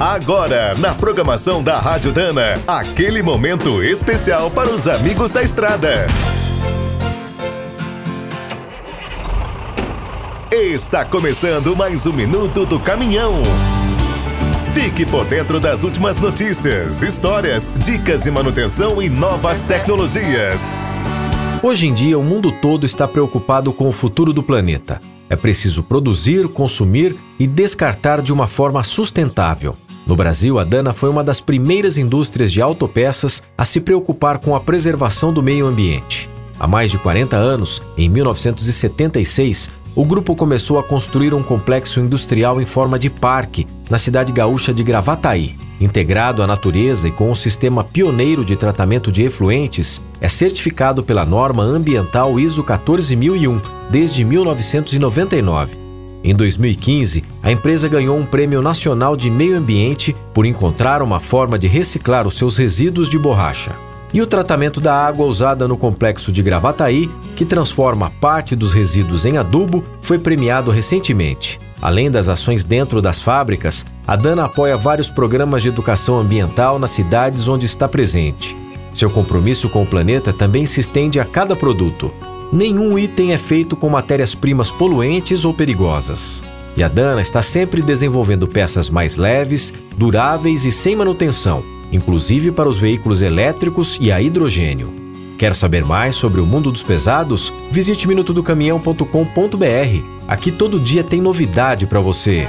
Agora, na programação da Rádio Dana, aquele momento especial para os amigos da estrada. Está começando mais um minuto do caminhão. Fique por dentro das últimas notícias, histórias, dicas de manutenção e novas tecnologias. Hoje em dia, o mundo todo está preocupado com o futuro do planeta. É preciso produzir, consumir e descartar de uma forma sustentável. No Brasil, a Dana foi uma das primeiras indústrias de autopeças a se preocupar com a preservação do meio ambiente. Há mais de 40 anos, em 1976, o grupo começou a construir um complexo industrial em forma de parque na cidade gaúcha de Gravataí. Integrado à natureza e com um sistema pioneiro de tratamento de efluentes, é certificado pela norma ambiental ISO 14001 desde 1999 em 2015, a empresa ganhou um Prêmio Nacional de Meio Ambiente por encontrar uma forma de reciclar os seus resíduos de borracha. E o tratamento da água usada no complexo de Gravataí, que transforma parte dos resíduos em adubo, foi premiado recentemente. Além das ações dentro das fábricas, a Dana apoia vários programas de educação ambiental nas cidades onde está presente. Seu compromisso com o planeta também se estende a cada produto nenhum item é feito com matérias-primas poluentes ou perigosas. E a Dana está sempre desenvolvendo peças mais leves, duráveis e sem manutenção, inclusive para os veículos elétricos e a hidrogênio. Quer saber mais sobre o mundo dos pesados? Visite minutodocaminhão.com.br. Aqui todo dia tem novidade para você.